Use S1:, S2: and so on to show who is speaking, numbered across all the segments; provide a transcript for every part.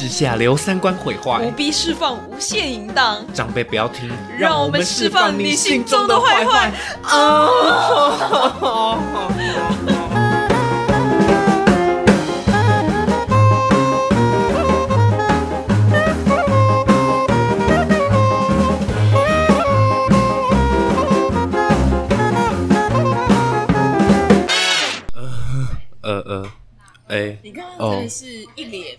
S1: 之下留三观毁坏。
S2: 不，必释放无限淫荡，
S1: 长辈不要听，
S2: 让我们释放你心中的坏坏。
S1: 呃呃，哎，
S2: 你刚刚
S1: 哦。
S2: 真的是一脸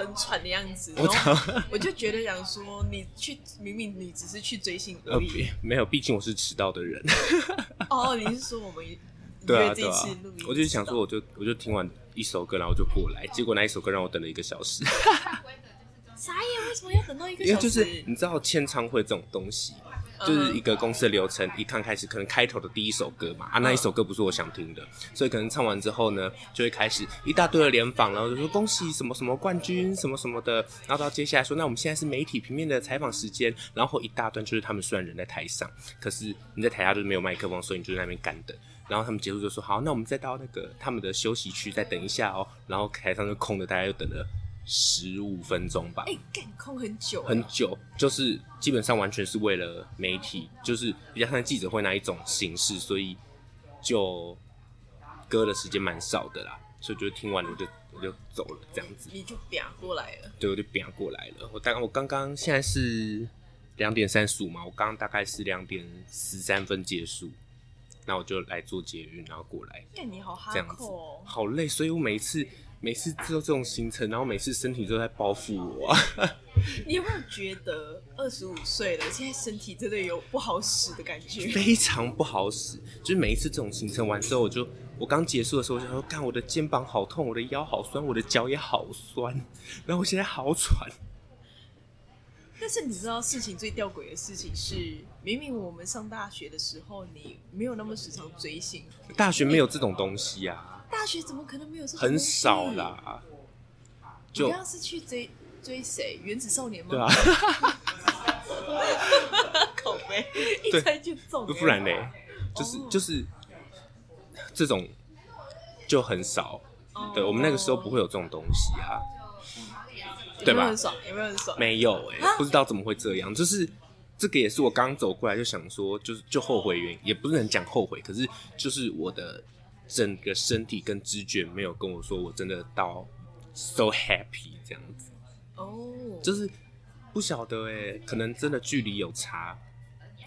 S2: 很喘的样子，
S1: 我
S2: 然后我就觉得想说，你去明明你只是去追星
S1: 呃
S2: 而已。
S1: 没有，毕竟我是迟到的人。
S2: 哦，你是说我们
S1: 对啊，对啊我就是想说，我就我就听完一首歌，然后就过来，结果那一首歌让我等了一个小时，
S2: 傻眼，为什么要等到一个
S1: 因为
S2: 小时？
S1: 就是你知道签唱会这种东西。就是一个公司的流程，一刚开始可能开头的第一首歌嘛，啊，那一首歌不是我想听的，所以可能唱完之后呢，就会开始一大堆的联访，然后就说恭喜什么什么冠军什么什么的，然后到接下来说，那我们现在是媒体平面的采访时间，然后一大段就是他们虽然人在台上，可是你在台下就是没有麦克风，所以你就在那边干等。然后他们结束就说好，那我们再到那个他们的休息区再等一下哦。然后台上就空的，大家就等了十五分钟吧。
S2: 哎，干空很久，
S1: 很久，就是基本上完全是为了媒体，就是比较像记者会那一种形式，所以就割的时间蛮少的啦，所以就听完了我就我就走了这样子，
S2: 你就啪过来了。
S1: 对，我就变过来了。我大概我刚刚现在是两点三十五嘛，我刚刚大概是两点十三分结束，那我就来做捷运，然后过来
S2: 干你好哈
S1: 这样子好累，所以我每一次每次做这种行程，然后每次身体都在包覆我、啊。
S2: 你有没有觉得二十五岁了，现在身体真的有不好使的感觉？
S1: 非常不好使。就是每一次这种行程完之后，我就我刚结束的时候，我就说：“看，我的肩膀好痛，我的腰好酸，我的脚也好酸，然后我现在好喘。
S2: 但是你知道事情最吊诡的事情是，明明我们上大学的时候，你没有那么时常追星，
S1: 大学没有这种东西啊，
S2: 大学怎么可能没有这种
S1: 很少。啦。就
S2: 你刚刚是去追追谁？原子少年吗？
S1: 对啊，
S2: 口碑一猜就中，
S1: 不然嘞，就是
S2: 哦
S1: 就是这种就很少。
S2: 哦
S1: 对我们那个时候不会有这种东西啊，对吧
S2: 很？爽？有没有很爽？
S1: 没有哎、
S2: 啊
S1: 不知道怎么会这样。就是这个也是我刚走过来就想说，就是就后悔原因，也不是很讲后悔，可是就是我的整个身体跟知觉没有跟我说，我真的到 so happy 这样子，
S2: 哦，
S1: 就是不晓得哎、可能真的距离有差。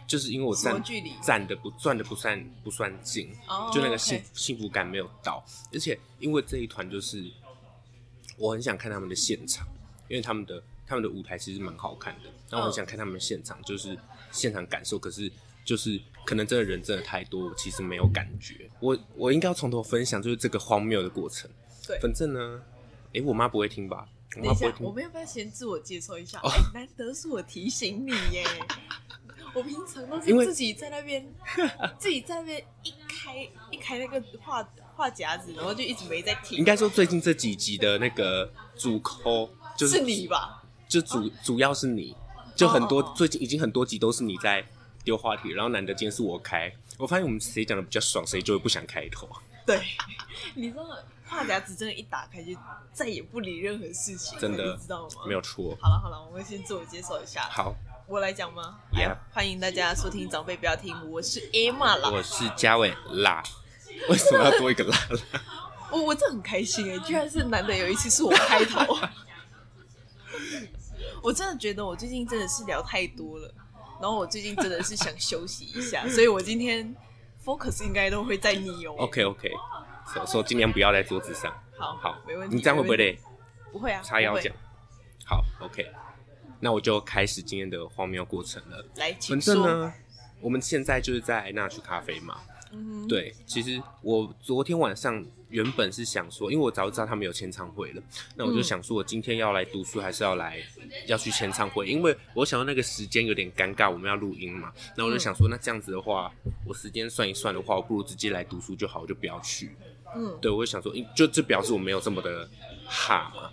S1: 就是因为我站
S2: 距离
S1: 站的不转的不算不算近，
S2: 哦
S1: 就那个幸幸福感没有到，而且因为这一团就是我很想看他们的现场，因为他们的他们的舞台其实蛮好看的，然后我很想看他们现场，就是现场感受。可是就是可能真的人真的太多，我其实没有感觉。我我应该要从头分享，就是这个荒谬的过程。
S2: 对
S1: 反正呢，诶、我妈不会听吧？我
S2: 等一下，
S1: 妈不会听
S2: 我。们要不要先自我介绍一下？
S1: 哦
S2: 哎难得是我提醒你耶。我平常都是自己在那边，自己在那边一开一开那个话话夹子，然后就一直没在听。
S1: 应该说最近这几集的那个主抠就是
S2: 是你吧？
S1: 就主主要是你，就很多最近已经很多集都是你在丢话题，然后难得今天是我开，我发现我们谁讲的比较爽，谁就会不想开头。
S2: 对，你知道话匣子真的，一打开就再也不理任何事情，
S1: 真的
S2: 你知道吗？
S1: 没有。错。
S2: 好了好了，我们先自我介绍一下。
S1: 好，
S2: 我来讲吗来欢迎大家收听长辈不要听，我是 Emma 啦。
S1: 我是嘉伟啦，为什么要多一个啦啦？
S2: 我我真的很开心哎，居然是难得有一次是我开头。我真的觉得我最近真的是聊太多了，然后我最近真的是想休息一下，所以我今天 focus 应该都会在你哦。
S1: OK OK，说说尽量不要在桌子上。
S2: 好
S1: 好，
S2: 没问题
S1: 你这样会不会
S2: 没
S1: 累？
S2: 不会啊，
S1: 叉腰讲。好，OK，那我就开始今天的荒谬过程了。
S2: 来，请
S1: 反正
S2: 说。
S1: 呢，我们现在就是在那曲咖啡嘛。
S2: 嗯，
S1: 对，其实我昨天晚上原本是想说，因为我早就知道他们有签唱会了，那我就
S2: 嗯
S1: 想说，我今天要来读书，还是要来要去签唱会？因为我想到那个时间有点尴尬，我们要录音嘛，那我就想说，那这样子的话，我时间算一算的话，我不如直接来读书就好，我就不要去。
S2: 嗯，
S1: 对，我就想说，嗯就这表示我没有这么的哈嘛，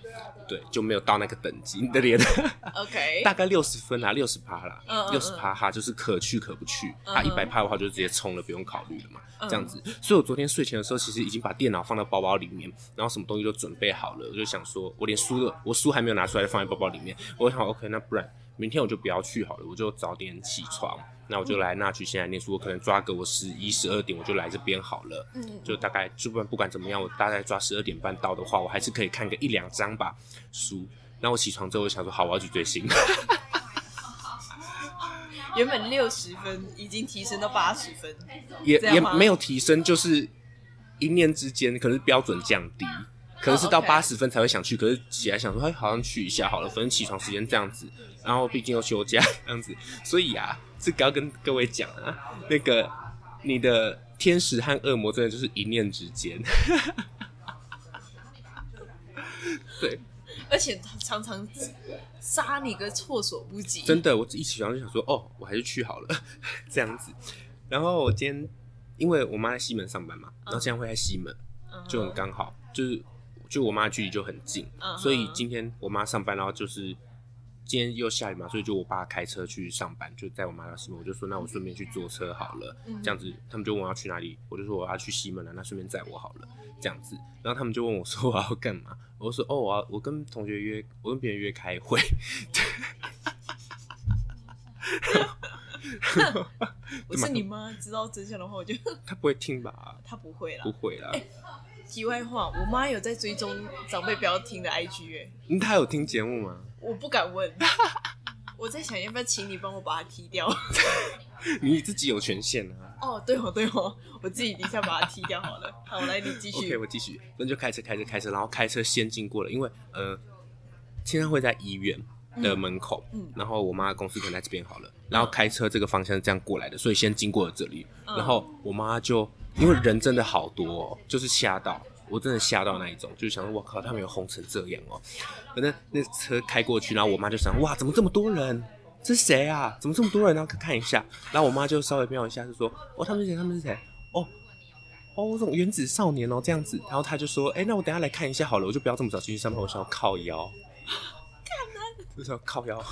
S1: 对，就没有到那个等级。你的脸
S2: OK，
S1: 大概六十分啦，六十趴啦六十趴哈就是可去可不去，啊，
S2: 嗯
S1: 一百趴的话就直接冲了，不用考虑了嘛，
S2: 嗯。
S1: 这样子。所以我昨天睡前的时候，其实已经把电脑放到包包里面，然后什么东西都准备好了，我就想说，我连书的我书还没有拿出来，放在包包里面，我想 OK，那不然明天我就不要去好了，我就早点起床。那我就来那去现在念书，我可能抓个我十一十二点我就来这边好了，
S2: 嗯
S1: 就大概就不管不管怎么样，我大概抓十二点半到的话，我还是可以看个一两章吧书。那我起床之后，我想说好，我要去追星。
S2: 原本六十分已经提升到八十分，
S1: 也也没有提升，就是一念之间，可能是标准降低，可能是到八十分才会想去，可是起来想说，哎，好像去一下好了，反正起床时间这样子，然后毕竟又休假这样子，所以啊，这个要跟各位讲啊，那个你的天使和恶魔真的就是一念之间，对，
S2: 而且他常常杀你个措手不及。
S1: 真的，我一起床就想说，哦，我还是去好了，这样子。然后我今天因为我妈在西门上班嘛，然后现在会在西门，就很刚好，就是就我妈距离就很近，所以今天我妈上班，然后就是今天又下雨嘛，所以就我爸开车去上班，就在我妈到西门，我就说那我顺便去坐车好了，
S2: 嗯。
S1: 这样子他们就问我要去哪里，我就说我要去西门了，那顺便载我好了，这样子，然后他们就问我说我要干嘛，我就说哦我要我跟同学约，我跟别人约开会，
S2: 我是你妈，知道真相的话，我就
S1: 他不会听吧？
S2: 她不会啦。
S1: 不。会啦，
S2: 题外话，我妈有在追踪长辈不要听的 IG 哎、
S1: 嗯她有听节目吗？
S2: 我不敢问。我在想要不要请你帮我把它踢掉。
S1: 你自己有权限啊。
S2: 哦，对哦，对哦，我自己底下把它踢掉好了。好，来你继续。
S1: OK，我继续，那就开车开车开车，然后开车先经过了，因为呃，签唱会在医院的门口，
S2: 嗯
S1: 然后我妈的公司可能在这边好了，然后开车这个方向是这样过来的，所以先经过了这里，
S2: 嗯
S1: 然后我妈就因为人真的好多，就是吓到。我真的吓到那一种，就是想说，我靠，他们有红成这样哦。反正那车开过去，然后我妈就想，哇，怎么这么多人？这是谁啊？怎么这么多人？然后看一下，然后我妈就稍微瞄一下，就说，哦，他们是谁？他们是谁？哦，哦，这种原子少年哦，这样子。然后他就说，哎、那我等下来看一下好了，我就不要这么早进去上班，我想要靠腰。就是要靠腰，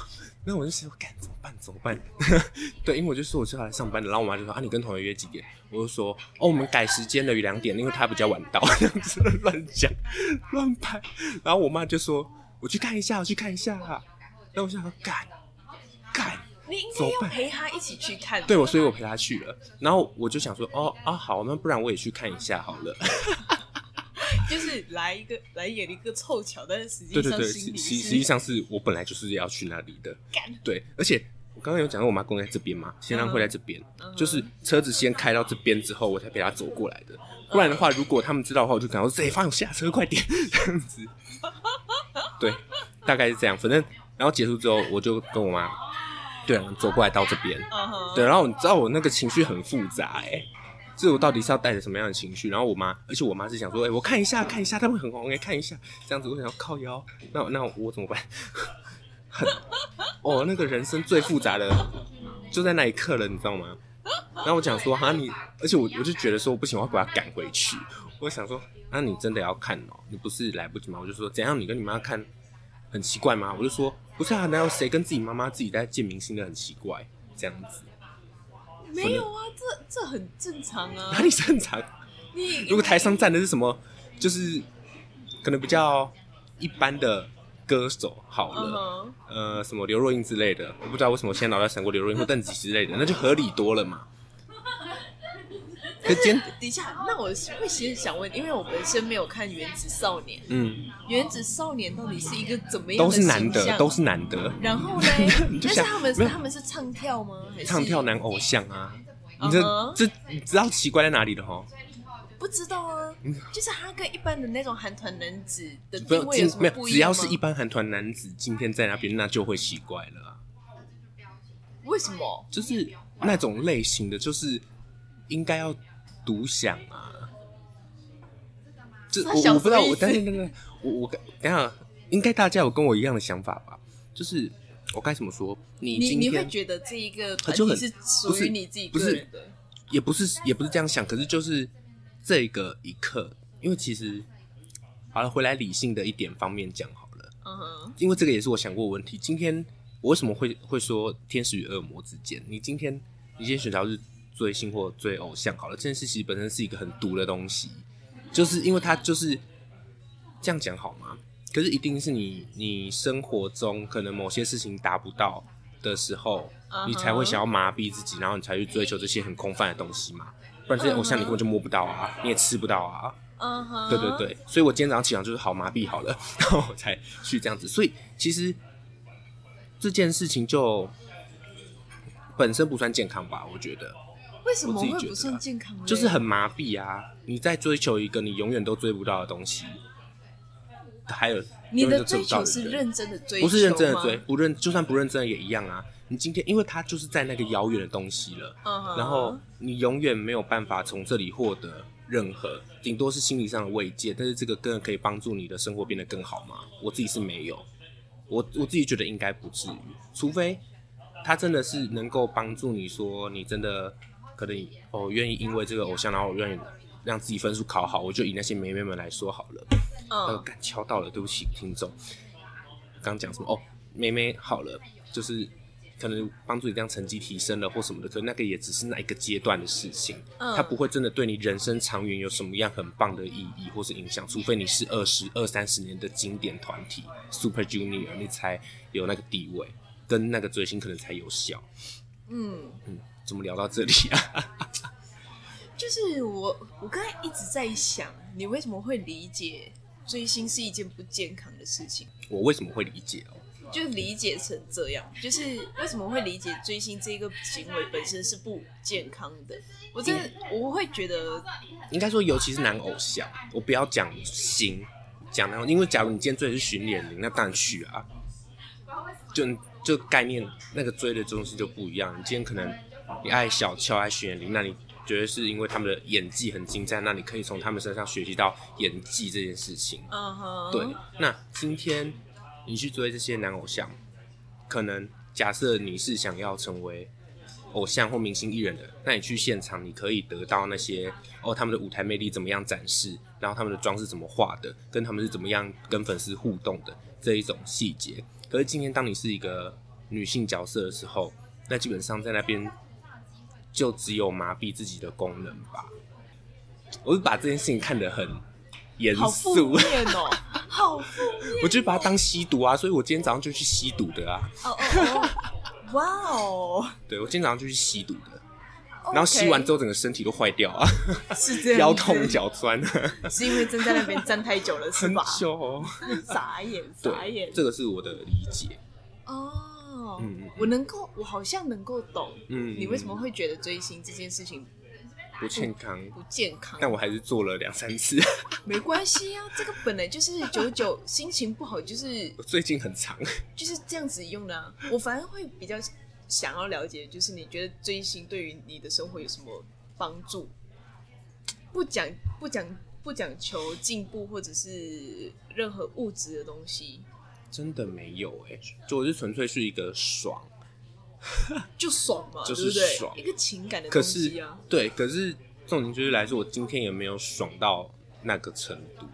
S1: 那我就想说，干怎么办？怎么办？对，因为我就说我是要来上班的，然后我妈就说啊，你跟同学约几点？我就说哦，我们改时间了，有两点，因为他比较晚到，这样子乱讲乱拍。然后我妈就说，我去看一下，我去看一下。然后我想说，干干，
S2: 你应该要陪他一起去看。
S1: 对我，所以我陪她去了。然后我就想说，哦啊好，那不然我也去看一下好了。
S2: 就是来一个来演一个凑巧，但是实际
S1: 对对对，
S2: 上
S1: 实实实际上是我本来就是要去那里的。
S2: 干。
S1: 对，而且我刚刚有讲到我妈公在这边嘛，先让会在这边，
S2: 嗯
S1: 就是车子先开到这边之后，我才陪她走过来的。不然的话，如果他们知道的话，我就赶快说：“哎，方勇下车，快点！” 这样子。对，大概是这样。反正然后结束之后，我就跟我妈，对啊，走过来到这边。
S2: 嗯哼，
S1: 对，然后你知道我那个情绪很复杂哎、就是我到底是要带着什么样的情绪？然后我妈，而且我妈是想说，哎、我看一下，看一下，他们很红哎、看一下，这样子，我想要靠腰，那那我怎么办？很哦，那个人生最复杂的就在那一刻了，你知道吗？然后我讲说，哈你，而且我我就觉得说我不行，我要把他赶回去。我想说，那你真的要看哦，你不是来不及吗？我就说，怎样？你跟你妈看很奇怪吗？我就说，不是啊，哪有谁跟自己妈妈自己在见明星的很奇怪这样子？
S2: 没有啊，这这很正常啊
S1: 哪。里正常？
S2: 你
S1: 如果台上站的是什么，就是可能比较一般的歌手好
S2: 嗯
S1: 了，
S2: 哼，
S1: 呃，什么刘若英之类的，我不知道为什么现在脑袋闪过刘若英或邓紫棋之类的，那就合理多了嘛。可今天，
S2: 等一下，那我会先想问，因为我本身没有看《原子少年》，
S1: 嗯，《
S2: 原子少年》到底是一个怎么样
S1: 都
S2: 的
S1: 是男的，都是男的，
S2: 然后呢？但是他们他们是唱跳吗？还是
S1: 唱跳男偶像啊。你这这你知道奇怪在哪里的哈？
S2: 不知道啊，就是他跟一般的那种韩团男子的
S1: 嗯不要
S2: 定位有，什么不一样
S1: 只要是一般韩团男子今天在那边，那就会奇怪了啊。
S2: 为什么？
S1: 就是那种类型的，就是应该要独享啊。这我我不知道，我 但是那个我我等一下应该大家有跟我一样的想法吧？就是我该怎么说？你
S2: 你你会觉得这一个团体是属于你自己
S1: 不是
S2: 个人的？
S1: 也不是也不是这样想，可是就是这个一刻因为其实好了，回来理性的一点方面讲好了，
S2: 嗯哼，
S1: 因为这个也是我想过的问题。今天我为什么会会说天使与恶魔之间？你今天你今天选择是追星或追偶像好了，这件事其实本身是一个很毒的东西，就是因为它就是这样讲好吗？可是一定是你你生活中可能某些事情达不到的时候你才会想要麻痹自己，然后你才去追求这些很空泛的东西嘛。不然这些偶像你根本就摸不到啊，你也吃不到啊。
S2: 嗯哼，
S1: 对对对，所以我今天早上起床就是好麻痹好了，然后我才去这样子。所以其实这件事情就本身不算健康吧，我觉得
S2: 为什么
S1: 我自己觉得
S2: 会不算健康？
S1: 就是很麻痹啊。你在追求一个你永远都追不到的东西，还有
S2: 你的
S1: 永远都追
S2: 追求是认真的追求
S1: 不是认真的追，不认就算不认真的也一样啊。你今天因为它就是在那个遥远的东西了，然后你永远没有办法从这里获得任何，顶多是心理上的慰藉，但是这个真的可以帮助你的生活变得更好吗？我自己是没有，我我自己觉得应该不至于，除非他真的是能够帮助你说你真的可能哦愿意因为这个偶像，然后我愿意让自己分数考好，我就以那些妹妹们来说好了。呃，
S2: 嗯
S1: 干敲到了，对不起听众。刚讲什么？哦，妹妹好了，就是可能帮助你这样成绩提升了或什么的，可那个也只是那一个阶段的事情，
S2: 嗯
S1: 它不会真的对你人生长远有什么样很棒的意义或是影响，除非你是二十二三十年的经典团体 Super Junior，你才有那个地位，跟那个追星可能才有效。
S2: 嗯，
S1: 嗯，怎么聊到这里啊？
S2: 就是我我刚才一直在想，你为什么会理解追星是一件不健康的事情？
S1: 我为什么会理解哦？
S2: 就理解成这样，就是为什么会理解追星这个行为本身是不健康的？我真的我会觉得，
S1: 应该说，尤其是男偶像，我不要讲星，讲那种，因为假如你今天追的是巡演铃，那当然去啊，就就概念那个追的东西就不一样。你今天可能你爱小乔爱巡演铃，那你觉得是因为他们的演技很精湛，那你可以从他们身上学习到演技这件事情。
S2: 嗯哼，
S1: 对，那今天你去追这些男偶像，可能假设你是想要成为偶像或明星艺人的，那你去现场，你可以得到那些哦，他们的舞台魅力怎么样展示，然后他们的妆是怎么画的，跟他们是怎么样跟粉丝互动的这一种细节。可是今天当你是一个女性角色的时候，那基本上在那边就只有麻痹自己的功能吧。我是把这件事情看得很严
S2: 好负
S1: 肃，
S2: 面哦，好负面
S1: 我就把它当吸毒啊，所以我今天早上就去吸毒的啊。
S2: 哦哦哦，哇哦，
S1: 对我今天早上就去吸毒的，然后吸完之
S2: 后
S1: 后整个身体都坏掉啊，
S2: 是这样，
S1: 腰痛，脚酸，
S2: 是因为站在那边站太久了，是
S1: 很
S2: 吧？
S1: 久哦。
S2: 傻眼，傻眼，。
S1: 这个是我的理解。
S2: 哦，
S1: 嗯嗯
S2: 我能够，我好像能够懂，
S1: 嗯
S2: 你为什么会觉得追星这件事情
S1: 不健康，
S2: 不健康？
S1: 但我还是做了两三次。
S2: 没关系啊，这个本来就是九九心情不好，就是
S1: 我最近很长，
S2: 就是这样子用的啊。我反而会比较想要了解，就是你觉得追星对于你的生活有什么帮助？不讲不讲不讲求进步，或者是任何物质的东西，
S1: 真的没有哎、就我是纯粹是一个爽。
S2: 就爽嘛，
S1: 就是？爽
S2: 一个情感的
S1: 可
S2: 东西
S1: 是
S2: 啊。
S1: 对，可是重点就是来说，我今天也没有爽到那个程度。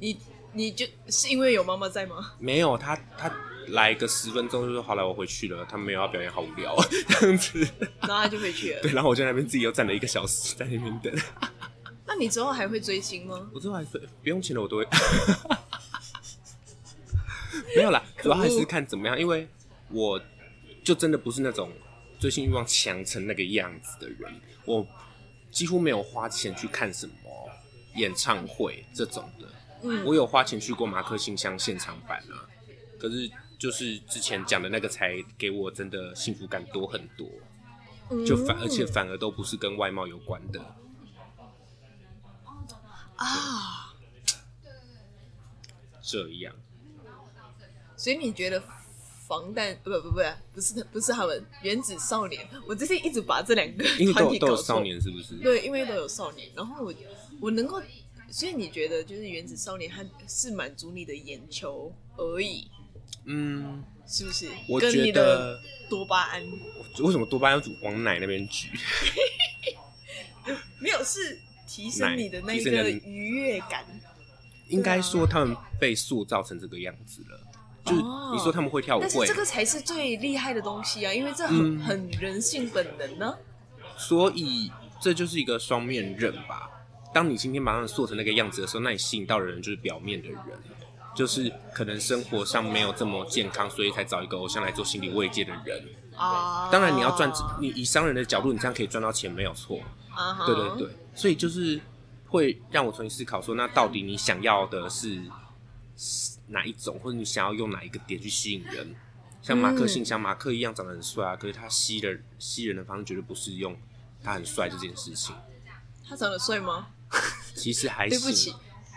S2: 你你就是因为有妈妈在吗？
S1: 没有，他他来个十分钟就说好了，我回去了。他们没有要表演，好无聊啊，这样子。
S2: 然后他就回去了。
S1: 对，然后我就在那边自己又站了一个小时在那边等。
S2: 那你之后还会追星吗？
S1: 我之后还追不用钱的，我都会。没有啦，主要还是看怎么样，因为我就真的不是那种追星欲望强成那个样子的人，我几乎没有花钱去看什么演唱会这种的。
S2: 嗯。
S1: 我有花钱去过马克信箱现场版啊，可是就是之前讲的那个才给我真的幸福感多很多，就反而且
S2: 嗯
S1: 反而都不是跟外貌有关的。
S2: 啊，
S1: 这样，
S2: 所以你觉得防弹不不不不不是不是他们原子少年，我最近一直把这两个
S1: 因为都
S2: 团体搞错
S1: 有都有少年是不是？
S2: 对，因为都有少年，然后我我能够，所以你觉得就是原子少年，他是满足你的眼球而已，
S1: 嗯，
S2: 是不是？
S1: 我觉
S2: 跟你
S1: 得
S2: 的多巴胺
S1: 为什么多巴胺要往奶那边举？
S2: 没有是提升你的那
S1: 提升你的
S2: 个愉悦感。
S1: 应该说他们被塑造成这个样子了。就你说他们会跳舞会
S2: 但是这，个才是最厉害的东西啊，因为这很、
S1: 嗯
S2: 很人性本能呢、
S1: 所以这就是一个双面刃吧。当你今天把他们塑成那个样子的时候，那你吸引到的人就是表面的人，就是可能生活上没有这么健康，所以才找一个偶像来做心理慰藉的人。
S2: 啊。
S1: 当然你要赚，你以商人的角度，你这样可以赚到钱没有错。
S2: 啊哈，
S1: 对对对，所以就是会让我重新思考说，那到底你想要的是哪一种，或者你想要用哪一个点去吸引人？像马克信像，马克一样长得很帅啊，可是他吸人吸人的方式绝对不是用他很帅这件事情。
S2: 他长得帅吗？
S1: 其实还行
S2: 对不起，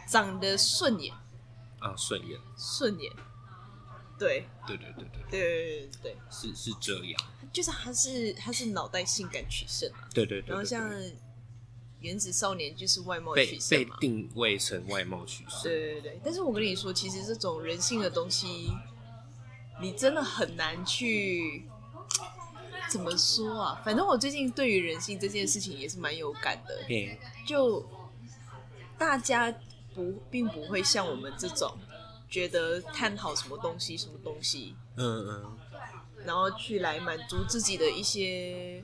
S2: 长得顺眼，
S1: 啊，顺眼，
S2: 顺眼。对。
S1: 对对对对，
S2: 对对对对，
S1: 是是这样，
S2: 就是他是他是脑袋性感取胜啊，
S1: 对对对对
S2: 然后像
S1: 对
S2: 原子少年就是外貌取胜嘛。
S1: 被定位成外貌取胜，
S2: 对对对，但是我跟你说，其实这种人性的东西，你真的很难去 怎么说啊？反正我最近对于人性这件事情也是蛮有感的，
S1: 嘿，
S2: 就大家不并不会像我们这种觉得探讨什么东西什么东西，
S1: 嗯嗯，
S2: 然后去来满足自己的一些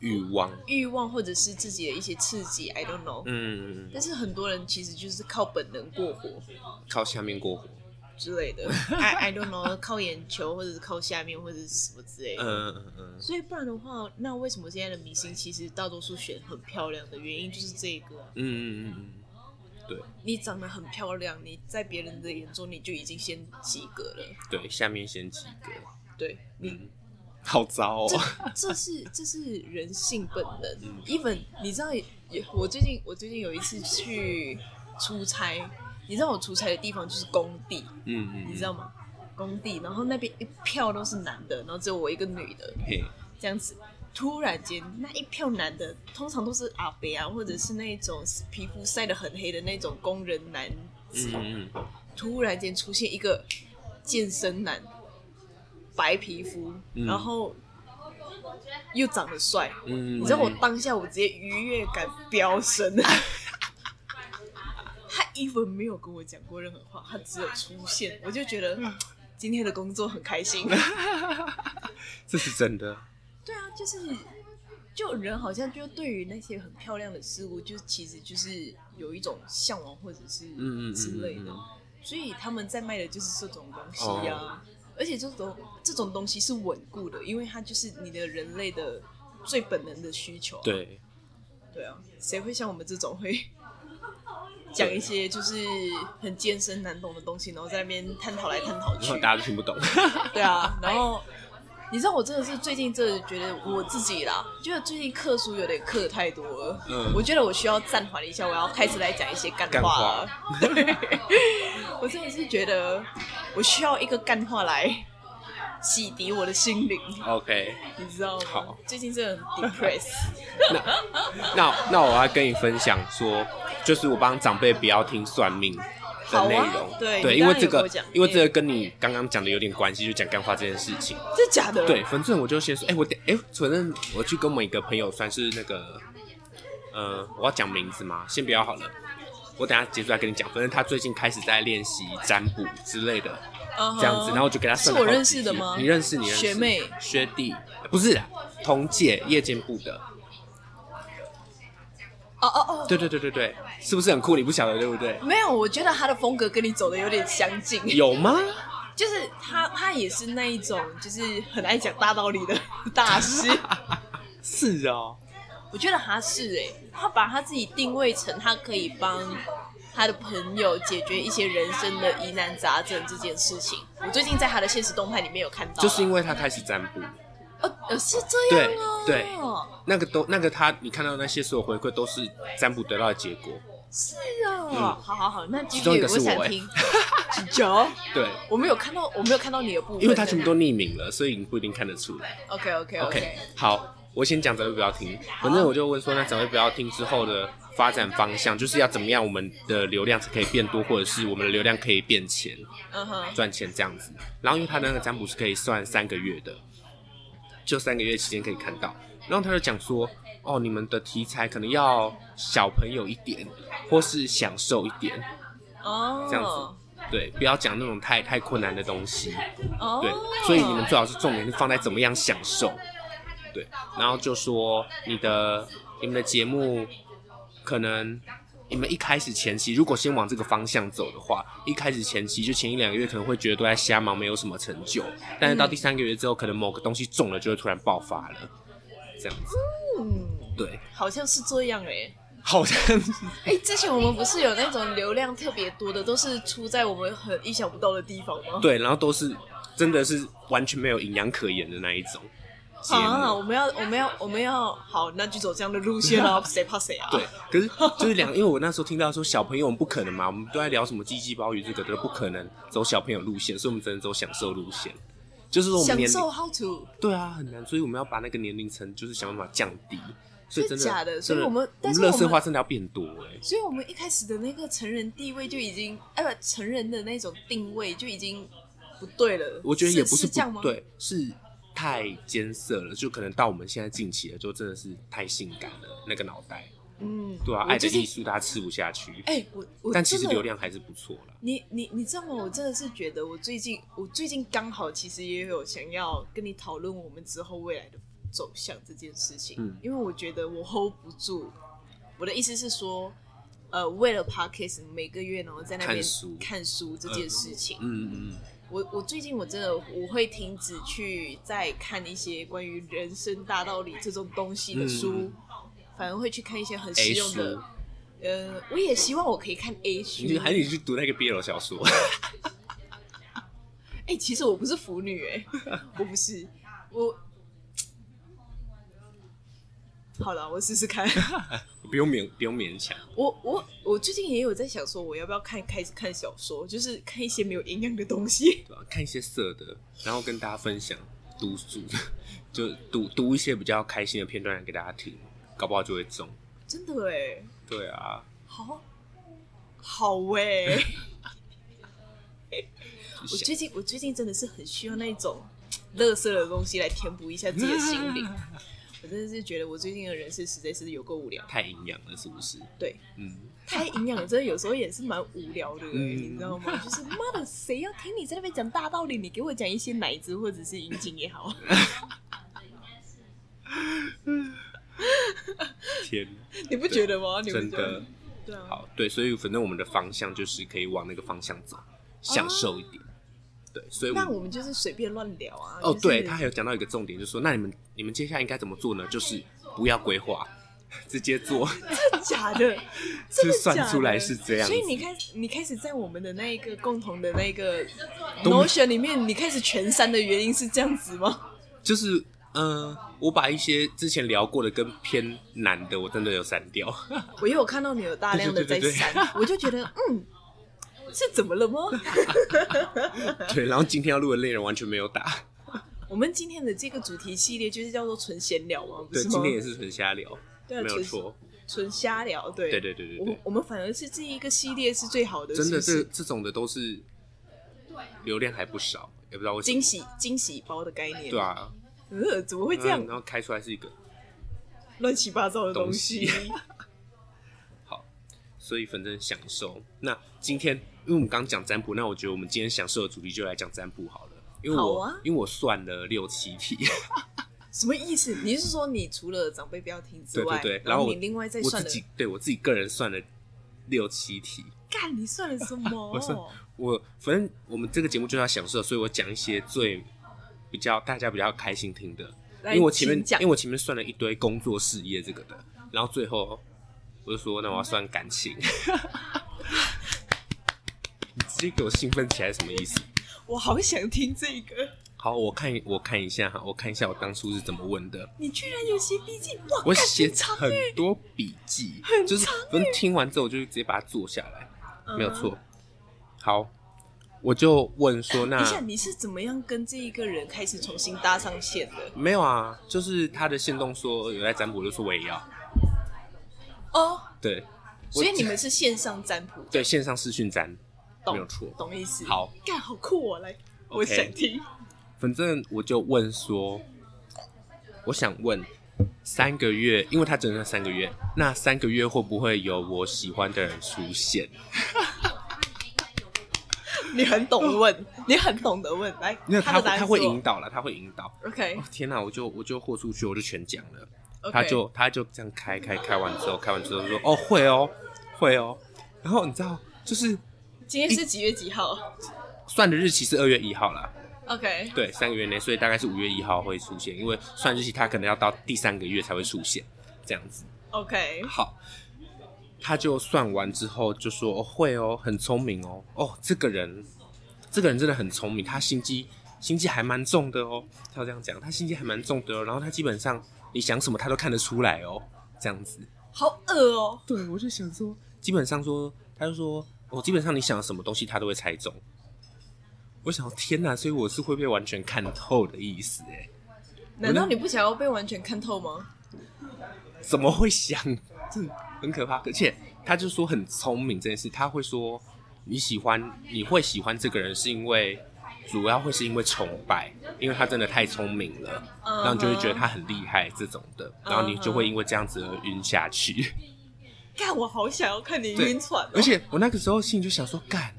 S1: 欲望，
S2: 欲望或者是自己的一些刺激，I don't know。
S1: 嗯，
S2: 但是很多人其实就是靠本能过活。
S1: 靠下面过活，
S2: 之类的，I I don't know，靠眼球或者是靠下面或者是什么之类的。
S1: 嗯嗯嗯，
S2: 所以不然的话，那为什么现在的明星其实大多数选很漂亮的原因就是这个啊、
S1: 嗯嗯嗯嗯，对。
S2: 你长得很漂亮，你在别人的眼中你就已经先及格了。
S1: 对，下面先及格，
S2: 对你，
S1: 嗯，好糟哦，
S2: 这是这是人性本能。
S1: 嗯
S2: even 你知道也，我最近我最近有一次去出差，你知道我出差的地方就是工地，
S1: 嗯嗯，
S2: 你知道吗？工地，然后那边一票都是男的，然后只有我一个女的，
S1: 嘿，
S2: 这样子。突然间，那一票男的通常都是阿伯啊，或者是那种皮肤晒得很黑的那种工人男子。
S1: 嗯嗯
S2: 突然间出现一个健身男，白皮肤，
S1: 嗯
S2: 然后又长得帅。
S1: 嗯，
S2: 你知道我当下我直接愉悦感飙升。他 even 没有跟我讲过任何话，他只有出现，我就觉得
S1: 嗯
S2: 今天的工作很开心。
S1: 这是真的，
S2: 对啊，就是就人好像就对于那些很漂亮的事物，就其实就是有一种向往或者是
S1: 嗯
S2: 之类的，
S1: 嗯嗯
S2: 所以他们在卖的就是这种东西呀、
S1: 哦
S2: 而且这种这种东西是稳固的，因为它就是你的人类的最本能的需求。
S1: 对，
S2: 对啊，谁会像我们这种会 讲一些就是很艰深难懂的东西，然后在那边探讨来探讨去
S1: 然后？大家都听不懂，
S2: 对啊，然后你知道我真的是最近真的觉得我自己啦，觉得最近课书有点课太多了，
S1: 嗯
S2: 我觉得我需要暂缓一下，我要开始来讲一些干
S1: 干
S2: 话了。对，我真的是觉得我需要一个干话来洗涤我的心灵
S1: ，OK，
S2: 你知道吗？
S1: 好
S2: 最近真的很 depressed。
S1: 那那我要跟你分享说，就是我帮长辈不要听算命的内容，
S2: 对
S1: 对，因为这个因为这个跟你刚刚讲的有点关系，就讲干话这件事情。
S2: 是假的？
S1: 对，反正我就先说，哎、我等，哎、反正我去跟我们一个朋友，算是那个，呃，我要讲名字吗？先不要好了，我等下结束再跟你讲。反正他最近开始在练习占卜之类的，这样子，然后我就给他
S2: 是我认识的吗
S1: 你认识，你认识
S2: 学妹
S1: 学弟，不是啊同届夜间部的。
S2: 哦哦哦，
S1: 对对对对对，是不是很酷？你不晓得对不对？
S2: 没有，我觉得他的风格跟你走的有点相近。
S1: 有吗？
S2: 就是他，他也是那一种，就是很爱讲大道理的大师。
S1: 是哦，
S2: 我觉得他是哎、他把他自己定位成他可以帮他的朋友解决一些人生的疑难杂症这件事情。我最近在他的现实动态里面有看到啊，
S1: 就是因为他开始占卜，
S2: 呃呃是这样哦，
S1: 对对那个都那个他你看到那些所有回馈都是占卜得到的结果。
S2: 是啊，好好好，那
S1: 其中一个是我欸。
S2: 想听。九，
S1: 对，
S2: 我没有看到，我没有看到你的部分，
S1: 因为他全部都匿名了，所以你不一定看得出来。
S2: OK OK
S1: OK，好，我先讲长辈不要听，反正我就问说，那长辈不要听之后的发展方向，就是要怎么样我们的流量才可以变多，或者是我们的流量可以变钱、
S2: 嗯哼，
S1: 赚钱这样子。然后因为他的那个占卜是可以算三个月的，就三个月期间可以看到。然后他就讲说，哦，你们的题材可能要小朋友一点，或是享受一点，
S2: 哦，
S1: 这样子对，不要讲那种太太困难的东西。
S2: 哦，
S1: 对，所以你们最好是重点是放在怎么样享受。对，然后就说你的你们的节目可能你们一开始前期如果先往这个方向走的话，一开始前期就前一两个月可能会觉得都在瞎忙，没有什么成就，但是到第三个月之后，可能某个东西中了，就会突然爆发了，这样子。
S2: 嗯，
S1: 对，
S2: 好像是这样哎。
S1: 好像是
S2: 哎，之前我们不是有那种流量特别多的，都是出在我们很意想不到的地方吗？
S1: 对，然后都是真的是完全没有营养可言的那一种节目。
S2: 啊，我们要，我们要，我们要好，那就走这样的路线啊，谁怕谁啊？
S1: 对，可是就是两，因为我那时候听到说小朋友我们不可能嘛，我们都在聊什么鸡鸡包鱼这个都，不可能走小朋友路线，所以我们只能走享受路线。就是说我们年龄
S2: 享受 how to，
S1: 对啊很难，所以我们要把那个年龄层就是想办法降低。所以真的
S2: 假的所以我们但是我们
S1: 色化真的要变多哎、
S2: 所以我们一开始的那个成人地位就已经，哎不，成人的那种定位就已经不对了。
S1: 我觉得也不
S2: 是这样吗？
S1: 不，对，是太艰涩了，就可能到我们现在近期了，就真的是太性感了那个脑袋。
S2: 嗯，
S1: 对啊，爱的艺术大家吃不下去，
S2: 哎、我我
S1: 但其实流量还是不错了。
S2: 你你你知道吗？我真的是觉得，我最近我最近刚好其实也有想要跟你讨论我们之后未来的走向这件事情，
S1: 嗯
S2: 因为我觉得我 hold 不住。我的意思是说，呃，为了 podcast 每个月然后在那边
S1: 看书
S2: 看书这件事情，
S1: 嗯嗯嗯，
S2: 我我最近我真的我会停止去再看一些关于人生大道理这种东西的书，
S1: 嗯
S2: 反而会去看一些很实用的
S1: 书。
S2: 呃，我也希望我可以看 A 书，
S1: 你还得去读那个 BL 小说。
S2: 哎、其实我不是腐女、哎，我不是，我。好了，我试试看。
S1: 不用勉，不用勉强。
S2: 我我我最近也有在想说，我要不要看开始看小说，就是看一些没有营养的东西。
S1: 对吧、看一些色的，然后跟大家分享读书，就读读一些比较开心的片段来给大家听，搞不好就会中。
S2: 真的哎，
S1: 对啊，
S2: 好好哎。我最近我最近真的是很需要那种 乐色的东西来填补一下自己的心灵。我真的是觉得我最近的人生实在是有够无聊。
S1: 太营养了，是不是？
S2: 对，
S1: 嗯，
S2: 太营养了，真的有时候也是蛮无聊的、欸，
S1: 嗯
S2: 你知道吗？就是妈的，谁要听你在那边讲大道理？你给我讲一些奶子或者是阴茎也好。
S1: 天，
S2: 你不觉得吗？你不
S1: 真的？
S2: 对啊，
S1: 好，对，所以反正我们的方向就是可以往那个方向走，享受一点。对，所以我们
S2: 那我们就是随便乱聊啊。
S1: 哦，
S2: 就是
S1: 对他还有讲到一个重点，就是说，那你们你们接下来应该怎么做呢？就是不要规划，直接做，
S2: 真的假的？真
S1: 就
S2: 的
S1: 算出来是这样
S2: 所以你开始，你开始在我们的那一个共同的那个
S1: 都
S2: Notion 里面，你开始全删的原因是这样子吗？
S1: 就是嗯、呃我把一些之前聊过的跟偏难的，我真的有删掉。
S2: 我也有看到你有大量的在删，我就觉得嗯，是怎么了吗？
S1: 对，然后今天要录的内容完全没有打。
S2: 我们今天的这个主题系列就是叫做纯闲聊嘛，不
S1: 对，
S2: 是吗？
S1: 今天也是纯瞎聊，
S2: 对啊
S1: 没有错。
S2: 纯瞎聊，对
S1: 对对对对对
S2: 我我们反而是这一个系列是最好的，
S1: 真的
S2: 是不是
S1: 这这种的都是流量还不少，也不知道为什么。
S2: 惊喜惊喜包的概念，
S1: 对，啊，
S2: 呃，怎么会这样
S1: 嗯然后开出来是一个
S2: 乱七八糟的东西？
S1: 好，所以反正享受。那今天因为我们刚讲占卜，那我觉得我们今天享受的主题就来讲占卜好了。因为我、因为我算了六七题，
S2: 什么意思？你是说你除了长辈不要听之外，
S1: 对对对，
S2: 然
S1: 后我
S2: 你另外再算了？
S1: 自己对我自己个人算了六七题。
S2: 干，你算了什么？
S1: 我算我反正我们这个节目就是要享受，所以我讲一些最比较大家比较开心听的。因
S2: 来
S1: 为我前面
S2: 讲
S1: 因为我前面算了一堆工作事业这个的，然后最后我就说那我要算感情。你直接给我兴奋起来什么意思？
S2: 我好想听这个。
S1: 好，我看我看一下哈，我看一下我当初是怎么问的。
S2: 你居然有写笔记，哇，
S1: 我写
S2: 很
S1: 多笔记，
S2: 很
S1: 就是
S2: 长
S1: 反正听完之后我就直接把它做下来，没有
S2: 嗯
S1: 错。好，我就问说那
S2: 等一下，你是怎么样跟这一个人开始重新搭上线的？
S1: 没有啊，就是他的线动说有在占卜，我就说我也要。
S2: 哦，
S1: 对
S2: 所以你们是线上占卜，
S1: 对，线上视讯占
S2: 懂
S1: 没有错。
S2: 懂意思？
S1: 好，
S2: 干好酷哦！来，我想听。
S1: 反正我就问说，我想问，三个月，因为他整整三个月，那三个月会不会有我喜欢的人出现？
S2: 你很懂问，你很懂得问，来，
S1: 因为他他会引导了，他会引导。
S2: OK，
S1: 哦天哪，我就我就豁出去，我就全讲了。他就他就这样开开开完之后，开完之后说哦会哦会哦，然后你知道就是
S2: 今天是几月几号
S1: 算的日期是二月一号啦
S2: ，？OK，
S1: 对，三个月内，所以大概是五月一号会出现，因为算日期他可能要到第三个月才会出现，这样子。
S2: OK，
S1: 好，他就算完之后就说、哦、会哦，很聪明哦，哦这个人这个人真的很聪明，他心机心机还蛮重的哦，他要这样讲，他心机还蛮重的哦，然后他基本上你想什么他都看得出来哦，这样子。
S2: 好恶哦、
S1: 对，我就想说，基本上说，他就说，我、基本上你想什么东西，他都会猜中。我想，天哪，所以我是会被完全看透的意思，哎，
S2: 难道你不想要被完全看透吗？
S1: 怎么会想？这很可怕。而且他就说很聪明这件事，他会说你喜欢，你会喜欢这个人，是因为主要会是因为崇拜，因为他真的太聪明了，
S2: 嗯
S1: 然后你就会觉得他很厉害这种的，然后你就会因为这样子而晕下去。
S2: 干，我好想要看你
S1: 对
S2: 晕船、哦，
S1: 而且我那个时候心里就想说，干，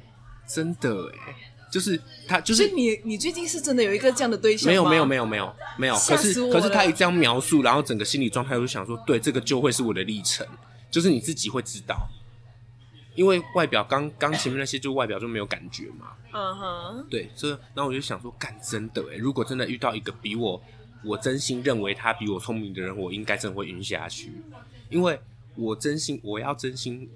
S1: 真的哎，就是他就是
S2: 所以你你最近是真的有一个这样的对象？
S1: 没有没有没有没有没有，
S2: 吓
S1: 可是
S2: 我
S1: 可是他一这样描述，然后整个心理状态，我就想说，对，这个就会是我的历程，就是你自己会知道，因为外表刚刚前面那些就外表就没有感觉嘛，
S2: 嗯哼，
S1: 对，所以然后我就想说，干真的哎，如果真的遇到一个比我我真心认为他比我聪明的人，我应该真的会晕下去，因为我真心我要真心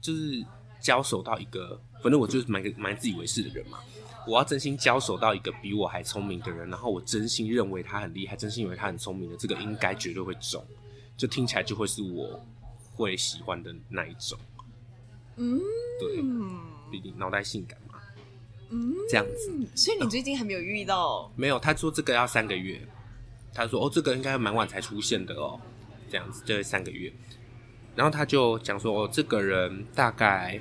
S1: 就是交手到一个，反正我就是蛮个蛮自以为是的人嘛。我要真心交手到一个比我还聪明的人，然后我真心认为他很厉害，真心以为他很聪明的，这个应该绝对会中，就听起来就会是我会喜欢的那一种。
S2: 嗯，
S1: 对，毕竟脑袋性感嘛，
S2: 嗯，
S1: 这样子。
S2: 所以你最近还没有遇到？
S1: 没有，他说这个要三个月，他说哦，这个应该蛮晚才出现的哦，这样子，这三个月。然后他就讲说，哦，这个人大概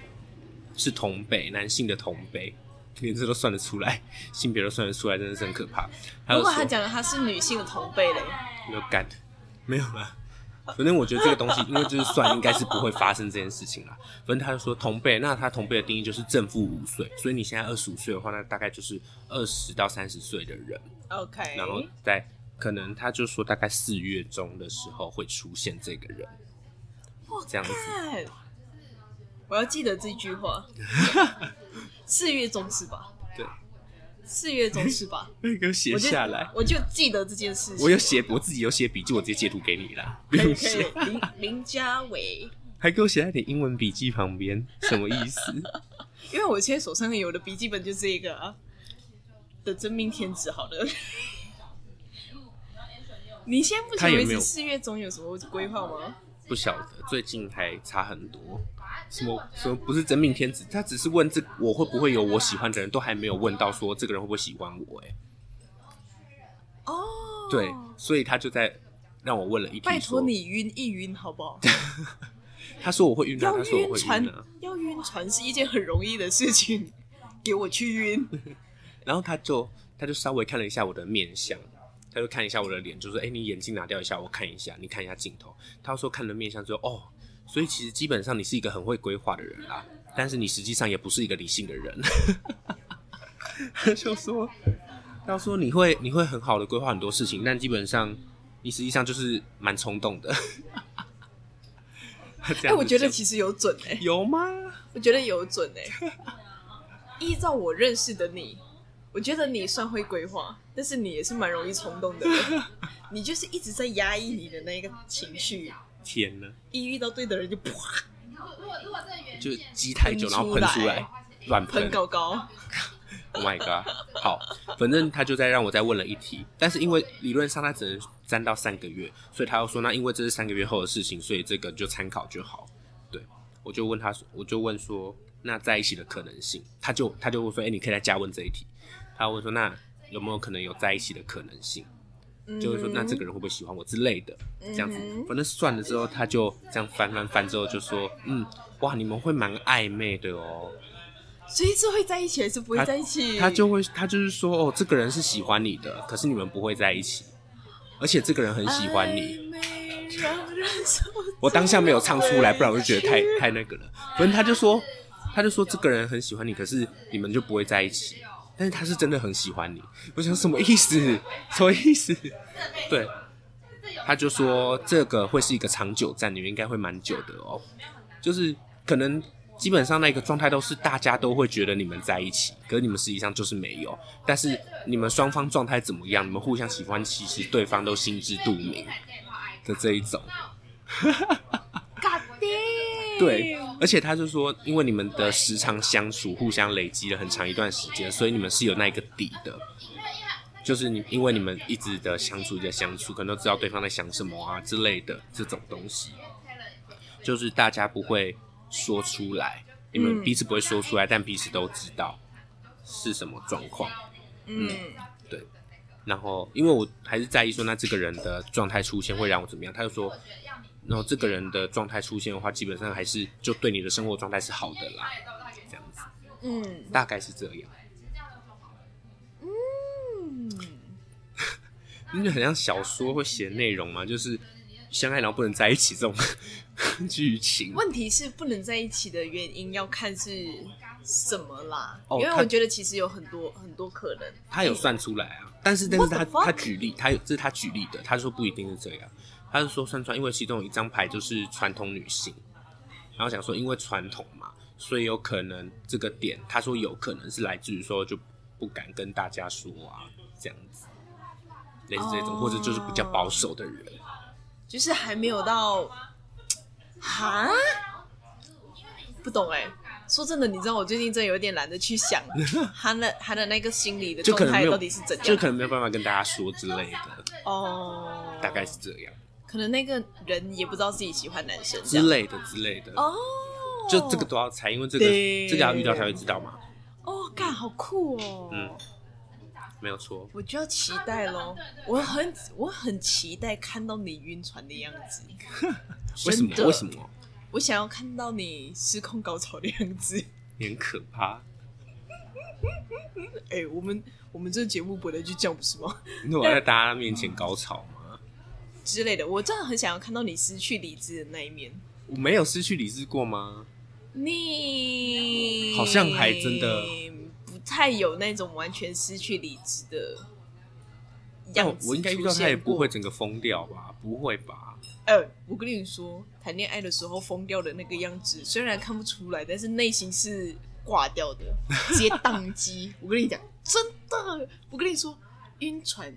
S1: 是同辈，男性的同辈，连这都算得出来，性别都算得出来，真的是很可怕。
S2: 如果他讲的他是女性的同辈嘞，
S1: 没有干，没有啦。反正我觉得这个东西，因为就是算，应该是不会发生这件事情啦。反正他就说同辈，那他同辈的定义就是正负五岁，所以你现在二十五岁的话，那大概就是二十到三十岁的人。
S2: OK，
S1: 然后在可能他就说大概四月中的时候会出现这个人，这样子。
S2: 我要记得这句话。四月中是吧？
S1: 对，
S2: 四月中是吧？
S1: 那个写
S2: 我就
S1: 下来，
S2: 我就记得这件事情。
S1: 我有写，我自己有写笔记，我直接截图给你啦，不用写，，
S2: 林林家伟，
S1: 还给我写在你英文笔记旁边，什么意思？
S2: 因为我现在手上有的笔记本就这个啊的真命天子，好了。你现在目前为止
S1: 他也没有
S2: 四月中有什么规划吗？
S1: 不晓得，最近还差很多。什么什么不是真命天子？他只是问这我会不会有我喜欢的人，都还没有问到说这个人会不会喜欢我、哎，
S2: 哦，
S1: 对，所以他就在让我问了一题，
S2: 拜托，你晕一晕好不好？
S1: 他说我会晕啊，
S2: 要
S1: 他说我会
S2: 晕船
S1: 晕啊，，
S2: 要晕船是一件很容易的事情，给我去晕。
S1: 然后他就他就稍微看了一下我的面相，他就看一下我的脸，就说：“哎、你眼镜拿掉一下，我看一下，你看一下镜头。”他说看了面相之后，哦，所以其实基本上你是一个很会规划的人啦，但是你实际上也不是一个理性的人。他 就说，他说你会你会很好的规划很多事情，但基本上你实际上就是蛮冲动的。哎、
S2: 哎、我觉得其实有准哎、
S1: 有吗？
S2: 我觉得有准哎、依照我认识的你，我觉得你算会规划，但是你也是蛮容易冲动的。你就是一直在压抑你的那个情绪，
S1: 天呐，
S2: 一遇到对的人就啪
S1: 就积太久，然后喷出来，乱
S2: 喷高高。
S1: Oh my god！好，反正他就在让我再问了一题，但是因为理论上他只能粘到三个月，所以他又说那因为这是三个月后的事情，所以这个就参考就好。对，我就问他，我就问说那在一起的可能性，他就他就会说，哎、你可以再加问这一题。他问说那有没有可能有在一起的可能性？就是说那这个人会不会喜欢我之类的，这样子。反正算了之后，他就这样翻翻翻之后就说，嗯，哇，你们会蛮暧昧的哦。
S2: 所以是会在一起还是不会在一起？
S1: 他就会，他就是说，哦，这个人是喜欢你的，可是你们不会在一起。而且这个人很喜欢你。我当下没有唱出来，不然我就觉得太太那个了。反正他就说，他就说这个人很喜欢你，可是你们就不会在一起。但是他是真的很喜欢你，我想什么意思？什么意思？对，他就说这个会是一个长久战，你们应该会蛮久的哦。就是可能基本上那个状态都是大家都会觉得你们在一起，可是你们实际上就是没有。但是你们双方状态怎么样？你们互相喜欢，其实对方都心知肚明的这一种。对，而且他就说，因为你们的时常相处，互相累积了很长一段时间，所以你们是有那个底的。就是你，因为你们一直的相处，的相处，可能都知道对方在想什么啊之类的这种东西，就是大家不会说出来，你们彼此不会说出来，但彼此都知道是什么状况。
S2: 嗯，
S1: 对，然后因为我还是在意说，那这个人的状态出现会让我怎么样？他就说，然后这个人的状态出现的话，基本上还是就对你的生活状态是好的啦，这样子，
S2: 嗯
S1: 大概是这样。
S2: 嗯，
S1: 因为很像小说会写内容嘛，就是相爱然后不能在一起这种 剧情。
S2: 问题是不能在一起的原因要看是什么啦，
S1: 哦
S2: 因为我觉得其实有很多很多可能。
S1: 他有算出来啊，但是但是他他举例，他有这是他举例的，他说不一定是这样，他是说算出来，因为其中有一张牌就是传统女性，然后想说因为传统嘛，所以有可能这个点，他说有可能是来自于说就不敢跟大家说啊，这样子，类似这种，
S2: 哦。
S1: 或者就是比较保守的人，
S2: 就是还没有到，哈，不懂哎、说真的，你知道我最近真的有点懒得去想 他的他的那个心理的
S1: 就可能没有
S2: 状态到底是怎样，
S1: 就可能没有办法跟大家说之类的，
S2: 哦，
S1: 大概是这样。
S2: 可能那个人也不知道自己喜欢男生这
S1: 之
S2: 样
S1: 类的之类的，
S2: 哦，
S1: 就这个都要猜，因为这个
S2: 对。
S1: 这个要遇到才会知道嘛，
S2: 哦，干好酷哦，
S1: 嗯。没有错。
S2: 我就要期待喽。我很我很期待看到你晕船的样子，
S1: 为什么？
S2: 真？的。
S1: 为什？么？
S2: 我想要看到你失控高潮的样子。
S1: 你很可怕。
S2: 哎、我们我们这个节目本来就这样，不是吗？
S1: 那我在大家面前高潮吗？
S2: 之类的，我真的很想要看到你失去理智的那一面。
S1: 我没有失去理智过吗？
S2: 你
S1: 好像还真的
S2: 不太有那种完全失去理智的样子。
S1: 我应该遇到他也不会。整个疯掉吧？不会吧？
S2: 呃，我跟你说，谈恋爱的时候疯掉的那个样子，虽然看不出来，但是内心是挂掉的，直接宕机。我跟你讲，真的，我跟你说，晕船，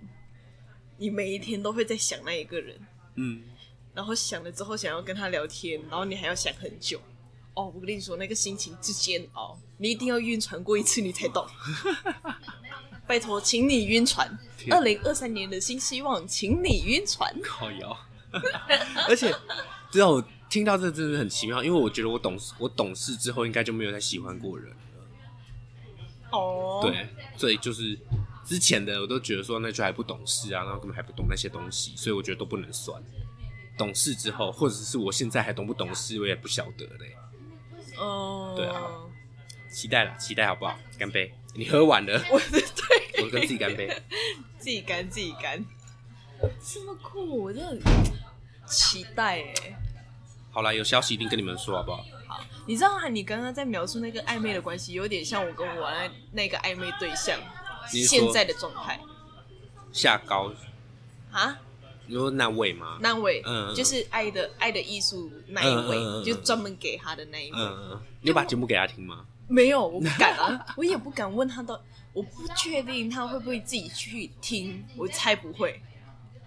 S2: 你每一天都会在想那一个人。
S1: 嗯，
S2: 然后想了之后想要跟他聊天，然后你还要想很久。哦，我跟你说，那个心情之煎熬，你一定要晕船过一次，你才懂。拜托，请你晕船。
S1: 天
S2: 二零二三年的新希望，请你晕船。
S1: 靠摇。而且，知道我听到这真的很奇妙，因为我觉得我懂我懂事之后，应该就没有再喜欢过人了。
S2: 哦，，
S1: 对，所以就是之前的我都觉得说那就还不懂事啊，然后根本还不懂那些东西，所以我觉得都不能算。懂事之后，或者是我现在还懂不懂事，我也不晓得嘞。
S2: 哦，
S1: 对啊，期待了，期待好不好？干杯！你喝完了，
S2: 我对，
S1: 我跟自己干杯。
S2: 自己干自己干，这么酷，我真的很期待哎。
S1: 好啦，有消息一定跟你们说，好不好？
S2: 好你知道啊，你刚刚在描述那个暧昧的关系，有点像我跟我那那个暧昧对象现在的状态
S1: 下高，
S2: 啊。
S1: 你说那位吗？
S2: 那位，
S1: 嗯嗯
S2: 就是爱的爱的艺术那一位，
S1: 嗯嗯嗯嗯
S2: 就专门给他的那一位。
S1: 嗯，你有把节目给他听吗？
S2: 没有，我不 敢啊，我也不敢问他的，我不确定他会不会自己去听，我猜不会。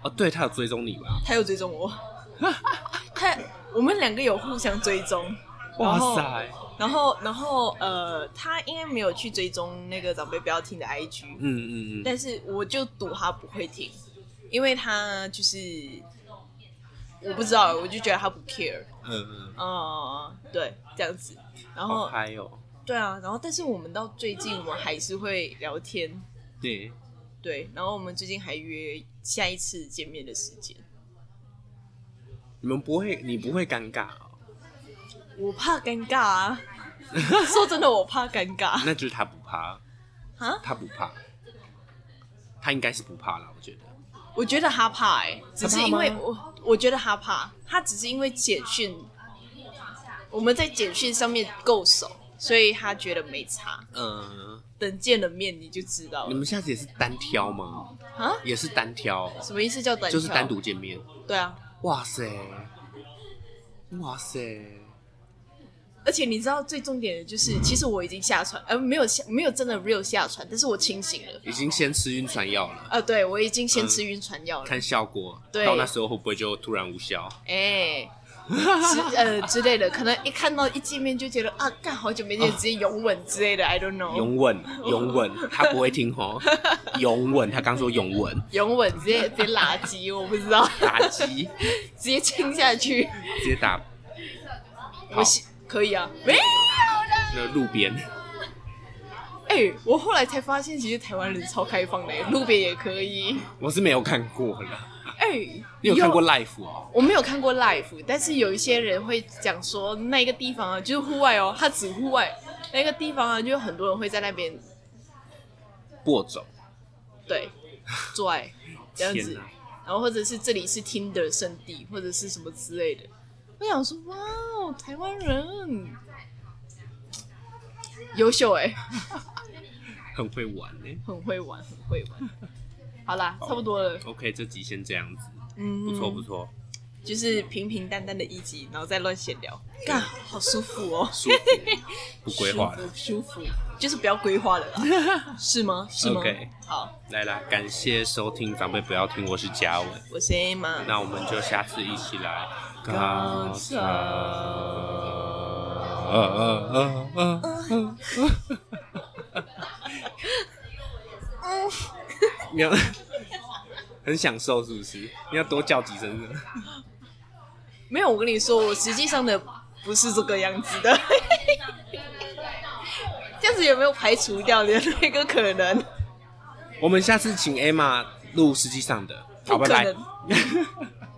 S1: 哦，对他有追踪你吧？
S2: 他有追踪我，他我们两个有互相追踪。
S1: 哇塞，
S2: 然后，然后，呃，他应该没有去追踪那个长辈不要听的 IG，、
S1: 嗯嗯嗯，
S2: 但是我就赌他不会听，因为他就是我不知道，我就觉得他不 care，
S1: 嗯嗯，
S2: 嗯，对，这样子。然
S1: 好
S2: 后，
S1: 嗨哦。
S2: 对啊，然后但是我们到最近，我们还是会聊天，
S1: 对，
S2: 对，然后我们最近还约下一次见面的时间。
S1: 你们不会，你不会尴尬哦？
S2: 我怕尴尬啊，说真的，我怕尴尬
S1: 那就是他不怕，
S2: 啊。
S1: 他不怕，他应该是不怕啦，我觉得。
S2: 我觉得他怕哎、只是因为我我觉得他怕，他只是因为简讯，我们在简讯上面够熟，所以他觉得没差。
S1: 嗯，
S2: 等见了面你就知道了
S1: 你们下次也是单挑吗？
S2: 啊？
S1: 也是单挑，
S2: 什么意思叫单挑？
S1: 就是单独见面。
S2: 对啊，
S1: 哇塞，哇塞，
S2: 而且你知道最重点的就是，其实我已经下船，呃，没有下，没有真的 real 下船，但是我清醒了。
S1: 已经先吃晕船药了，
S2: 呃，对，我已经先吃晕船药了。
S1: 看效果。
S2: 对
S1: 到那时候会不会就突然无效？
S2: 哎、之呃之类的，可能一看到一见面就觉得啊，干好久没见，直接拥吻之类的，I don't know。
S1: 拥吻，拥吻，他不会听哦。拥吻，他刚说拥吻，
S2: 拥吻直接直接垃圾，我不知道，
S1: 打击，
S2: 直接亲下去，
S1: 直接打
S2: 我喜可以啊，没有啦。
S1: 那路边。
S2: 哎、我后来才发现，其实台湾人超开放的，路边也可以。
S1: 我是没有看过了，
S2: 哎、
S1: 你有看过 Life 哦？
S2: 我没有看过 Life，但是有一些人会讲说那个地方啊，就是户外哦，它指户外那个地方啊，就有很多人会在那边
S1: 播种，
S2: 对做爱 这样子，然后或者是这里是听的圣地，或者是什么之类的。我想说，哇哦，台湾人优秀哎，
S1: 很会玩呢。
S2: 很会玩，很会玩。好啦，差不多了
S1: ，OK，这集先这样子，
S2: 嗯，
S1: 不错不错，
S2: 就是平平淡淡的一集，然后再乱闲聊，干好舒服哦。
S1: 舒服，不规划的。
S2: 舒服，就是不要规划了啦，是吗？是吗
S1: ？OK
S2: 好，
S1: 来啦，感谢收听，长辈不要听，我是嘉文，
S2: 我是 A 妈，
S1: 那我们就下次一起来。
S2: 高
S1: 高
S2: 潮。
S1: 潮。呃呃呃呃呃，你要 很享受是不是？你要多叫几声的。
S2: 没有，我跟你说，我实际上的不是这个样子的，这样子有没有排除掉的那个可能？
S1: 我们下次请 Emma 录实际上的，好，
S2: 不可
S1: 拜拜
S2: 能。